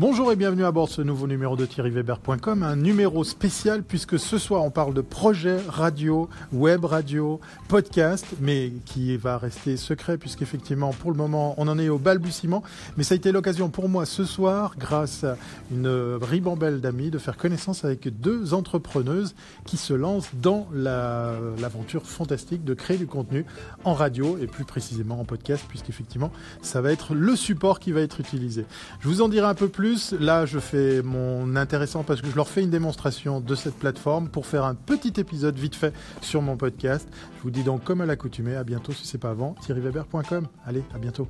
Bonjour et bienvenue à bord de ce nouveau numéro de thierryweber.com, un numéro spécial puisque ce soir on parle de projet radio, web radio, podcast, mais qui va rester secret puisqu'effectivement pour le moment on en est au balbutiement, mais ça a été l'occasion pour moi ce soir, grâce à une ribambelle d'amis, de faire connaissance avec deux entrepreneuses qui se lancent dans l'aventure fantastique de créer du contenu en radio et plus précisément en podcast puisqu'effectivement ça va être le support qui va être utilisé. Je vous en dirai un peu Là, je fais mon intéressant parce que je leur fais une démonstration de cette plateforme pour faire un petit épisode vite fait sur mon podcast. Je vous dis donc, comme à l'accoutumée, à bientôt si c'est pas avant, thierryweber.com. Allez, à bientôt.